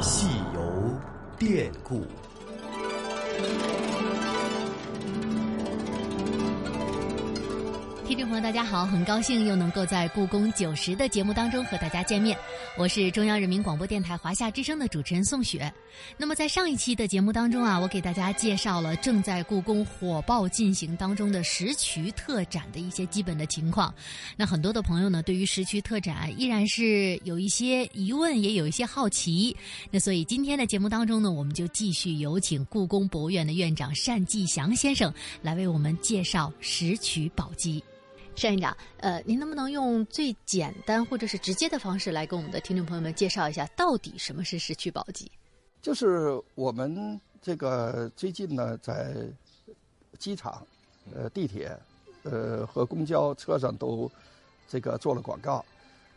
细游典故。听众朋友，大家好，很高兴又能够在故宫九十的节目当中和大家见面，我是中央人民广播电台华夏之声的主持人宋雪。那么在上一期的节目当中啊，我给大家介绍了正在故宫火爆进行当中的石渠特展的一些基本的情况。那很多的朋友呢，对于石渠特展依然是有一些疑问，也有一些好奇。那所以今天的节目当中呢，我们就继续有请故宫博物院的院长单霁翔先生来为我们介绍石渠宝鸡。单院长，呃，您能不能用最简单或者是直接的方式来跟我们的听众朋友们介绍一下，到底什么是石渠宝鸡？就是我们这个最近呢，在机场、呃地铁、呃和公交车上都这个做了广告。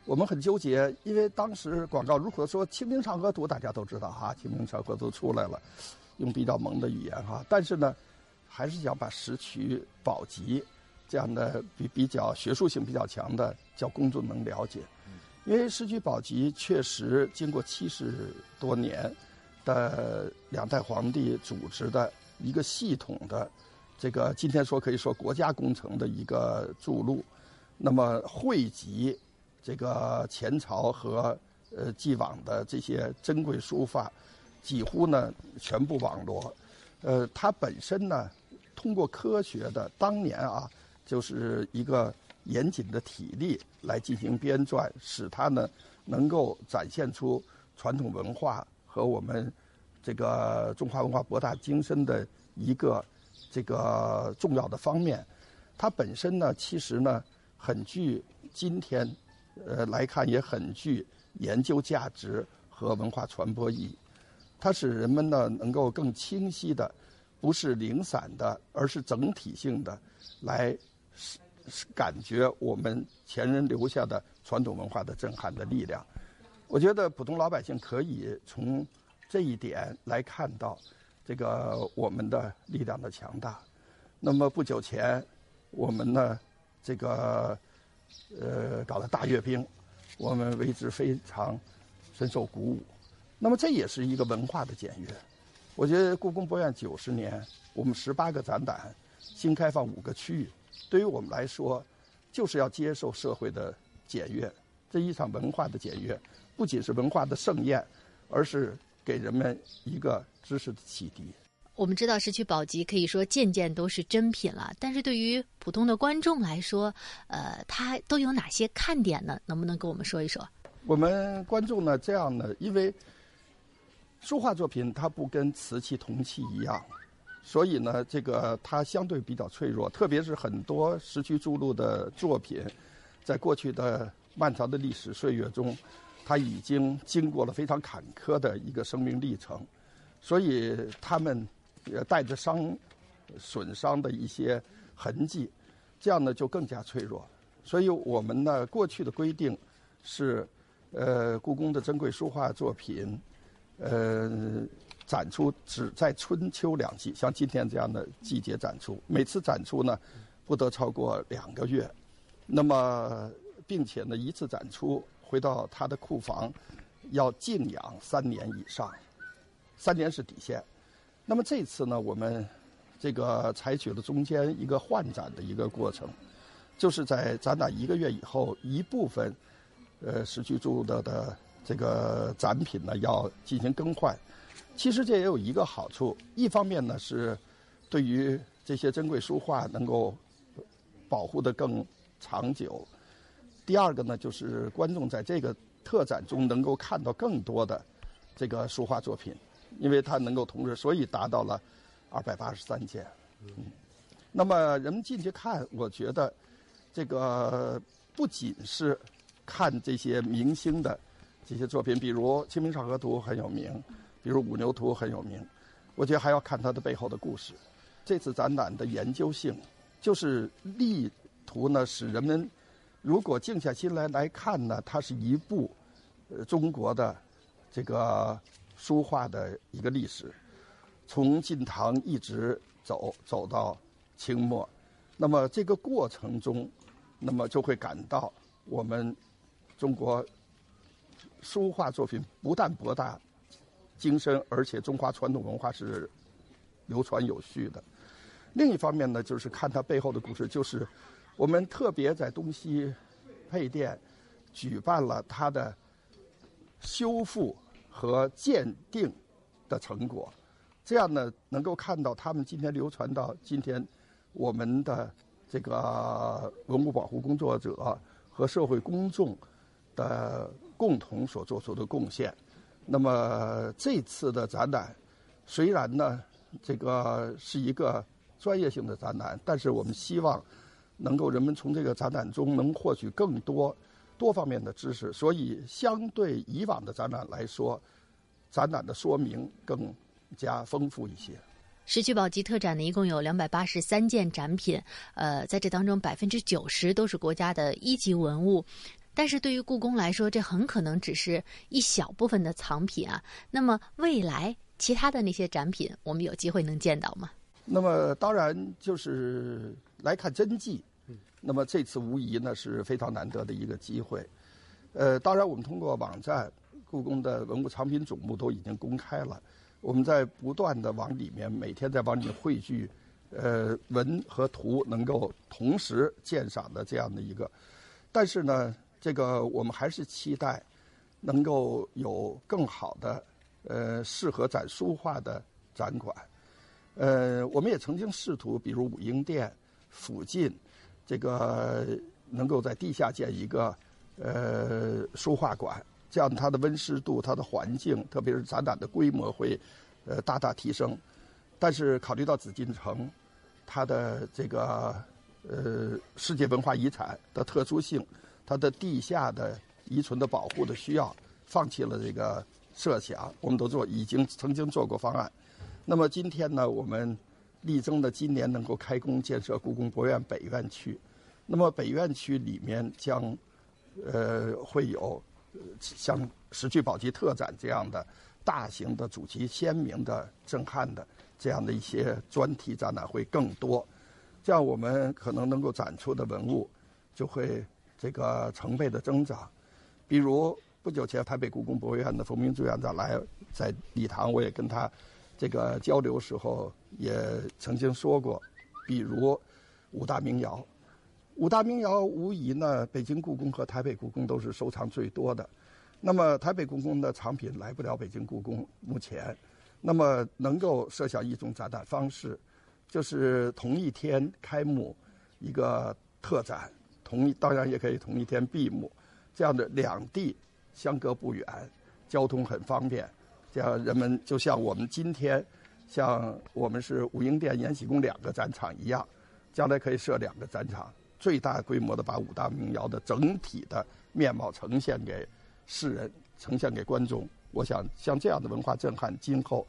我们很纠结，因为当时广告如果说《清明上河图》，大家都知道哈，《清明上河图》出来了，用比较萌的语言哈，但是呢，还是想把石渠宝鸡。这样的比比较学术性比较强的，叫公众能了解。因为石渠宝笈确实经过七十多年的两代皇帝组织的一个系统的，这个今天说可以说国家工程的一个筑路，那么汇集这个前朝和呃既往的这些珍贵书法，几乎呢全部网罗。呃，它本身呢，通过科学的当年啊。就是一个严谨的体力来进行编撰，使它呢能够展现出传统文化和我们这个中华文化博大精深的一个这个重要的方面。它本身呢，其实呢很具今天呃来看也很具研究价值和文化传播意义。它使人们呢能够更清晰的，不是零散的，而是整体性的来。是是感觉我们前人留下的传统文化的震撼的力量，我觉得普通老百姓可以从这一点来看到这个我们的力量的强大。那么不久前，我们呢这个呃搞了大阅兵，我们为之非常深受鼓舞。那么这也是一个文化的检阅。我觉得故宫博物院九十年，我们十八个展览，新开放五个区域。对于我们来说，就是要接受社会的检阅，这一场文化的检阅，不仅是文化的盛宴，而是给人们一个知识的启迪。我们知道石渠宝笈可以说件件都是珍品了，但是对于普通的观众来说，呃，它都有哪些看点呢？能不能跟我们说一说？我们观众呢，这样呢，因为书画作品它不跟瓷器、铜器一样。所以呢，这个它相对比较脆弱，特别是很多石渠筑路的作品，在过去的漫长的历史岁月中，它已经经过了非常坎坷的一个生命历程，所以它们也带着伤、损伤的一些痕迹，这样呢就更加脆弱。所以我们呢，过去的规定是，呃，故宫的珍贵书画作品，呃。展出只在春秋两季，像今天这样的季节展出，每次展出呢不得超过两个月。那么，并且呢，一次展出回到他的库房，要静养三年以上，三年是底线。那么这次呢，我们这个采取了中间一个换展的一个过程，就是在展览一个月以后，一部分呃石渠住的的这个展品呢要进行更换。其实这也有一个好处，一方面呢是对于这些珍贵书画能够保护的更长久；第二个呢就是观众在这个特展中能够看到更多的这个书画作品，因为它能够同时，所以达到了二百八十三件。嗯，那么人们进去看，我觉得这个不仅是看这些明星的这些作品，比如《清明上河图》很有名。比如五牛图很有名，我觉得还要看它的背后的故事。这次展览的研究性，就是力图呢，使人们如果静下心来来看呢，它是一部呃中国的这个书画的一个历史，从晋唐一直走走到清末，那么这个过程中，那么就会感到我们中国书画作品不但博大。精深，而且中华传统文化是流传有序的。另一方面呢，就是看它背后的故事，就是我们特别在东西配殿举办了它的修复和鉴定的成果，这样呢，能够看到他们今天流传到今天我们的这个文物保护工作者和社会公众的共同所做出的贡献。那么这次的展览，虽然呢，这个是一个专业性的展览，但是我们希望能够人们从这个展览中能获取更多多方面的知识，所以相对以往的展览来说，展览的说明更加丰富一些。石渠宝笈特展呢，一共有两百八十三件展品，呃，在这当中百分之九十都是国家的一级文物。但是对于故宫来说，这很可能只是一小部分的藏品啊。那么未来其他的那些展品，我们有机会能见到吗？那么当然就是来看真迹。那么这次无疑呢是非常难得的一个机会。呃，当然我们通过网站，故宫的文物藏品总目都已经公开了。我们在不断的往里面，每天在往里面汇聚，呃，文和图能够同时鉴赏的这样的一个。但是呢。这个我们还是期待能够有更好的呃适合展书画的展馆。呃，我们也曾经试图，比如武英殿附近，这个能够在地下建一个呃书画馆，这样它的温湿度、它的环境，特别是展览的规模会呃大大提升。但是考虑到紫禁城它的这个呃世界文化遗产的特殊性。它的地下的遗存的保护的需要，放弃了这个设想。我们都做，已经曾经做过方案。那么今天呢，我们力争的今年能够开工建设故宫博物院北院区。那么北院区里面将，呃，会有像石渠宝笈特展这样的大型的、主题鲜明的、震撼的这样的一些专题展览会更多。这样我们可能能够展出的文物就会。这个成倍的增长，比如不久前台北故宫博物院的冯明珠院长来在礼堂，我也跟他这个交流时候也曾经说过，比如五大名窑，五大名窑无疑呢，北京故宫和台北故宫都是收藏最多的。那么台北故宫的藏品来不了北京故宫，目前，那么能够设想一种展览方式，就是同一天开幕一个特展。同一当然也可以同一天闭幕，这样的两地相隔不远，交通很方便，这样人们就像我们今天，像我们是武英殿、延禧宫两个展场一样，将来可以设两个展场，最大规模的把五大名窑的整体的面貌呈现给世人，呈现给观众。我想像这样的文化震撼，今后。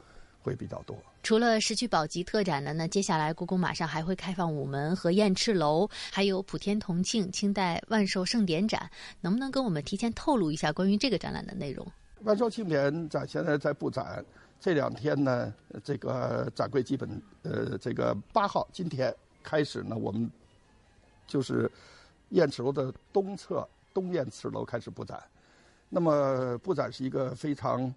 会比较多。除了石渠宝笈特展呢，那接下来故宫马上还会开放午门和燕翅楼，还有普天同庆清代万寿盛典展。能不能跟我们提前透露一下关于这个展览的内容？万寿庆典展现在在布展，这两天呢，这个展柜基本呃，这个八号今天开始呢，我们就是燕翅楼的东侧东燕翅楼开始布展。那么布展是一个非常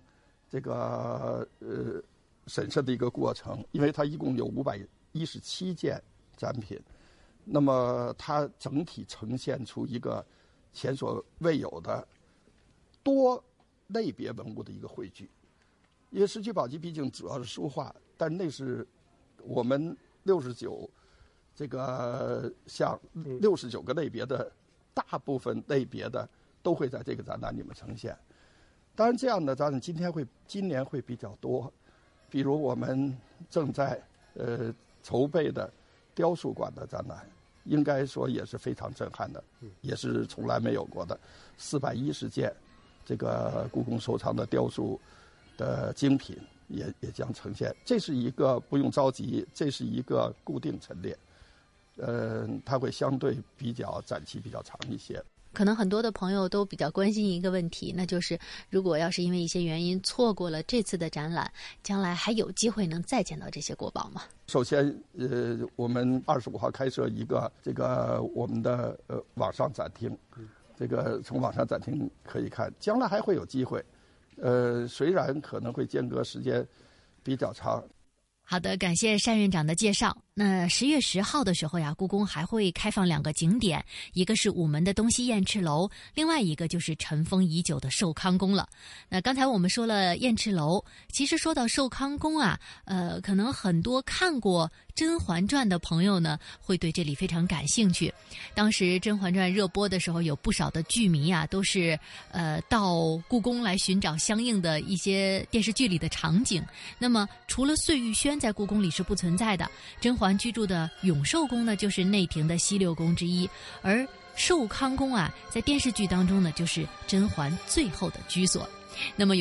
这个呃。审慎的一个过程，因为它一共有五百一十七件展品，那么它整体呈现出一个前所未有的多类别文物的一个汇聚。因为石渠宝笈毕竟主要是书画，但那是我们六十九这个像六十九个类别的大部分类别的都会在这个展览里面呈现。当然，这样的展览今天会今年会比较多。比如我们正在呃筹备的雕塑馆的展览，应该说也是非常震撼的，也是从来没有过的，四百一十件这个故宫收藏的雕塑的精品也也将呈现。这是一个不用着急，这是一个固定陈列，呃，它会相对比较展期比较长一些。可能很多的朋友都比较关心一个问题，那就是如果要是因为一些原因错过了这次的展览，将来还有机会能再见到这些国宝吗？首先，呃，我们二十五号开设一个这个我们的呃网上展厅，这个从网上展厅可以看，将来还会有机会，呃，虽然可能会间隔时间比较长。好的，感谢单院长的介绍。那十月十号的时候呀，故宫还会开放两个景点，一个是午门的东西燕翅楼，另外一个就是尘封已久的寿康宫了。那刚才我们说了燕翅楼，其实说到寿康宫啊，呃，可能很多看过《甄嬛传》的朋友呢，会对这里非常感兴趣。当时《甄嬛传》热播的时候，有不少的剧迷啊，都是呃到故宫来寻找相应的一些电视剧里的场景。那么，除了碎玉轩在故宫里是不存在的，甄嬛。居住的永寿宫呢，就是内廷的西六宫之一，而寿康宫啊，在电视剧当中呢，就是甄嬛最后的居所。那么有。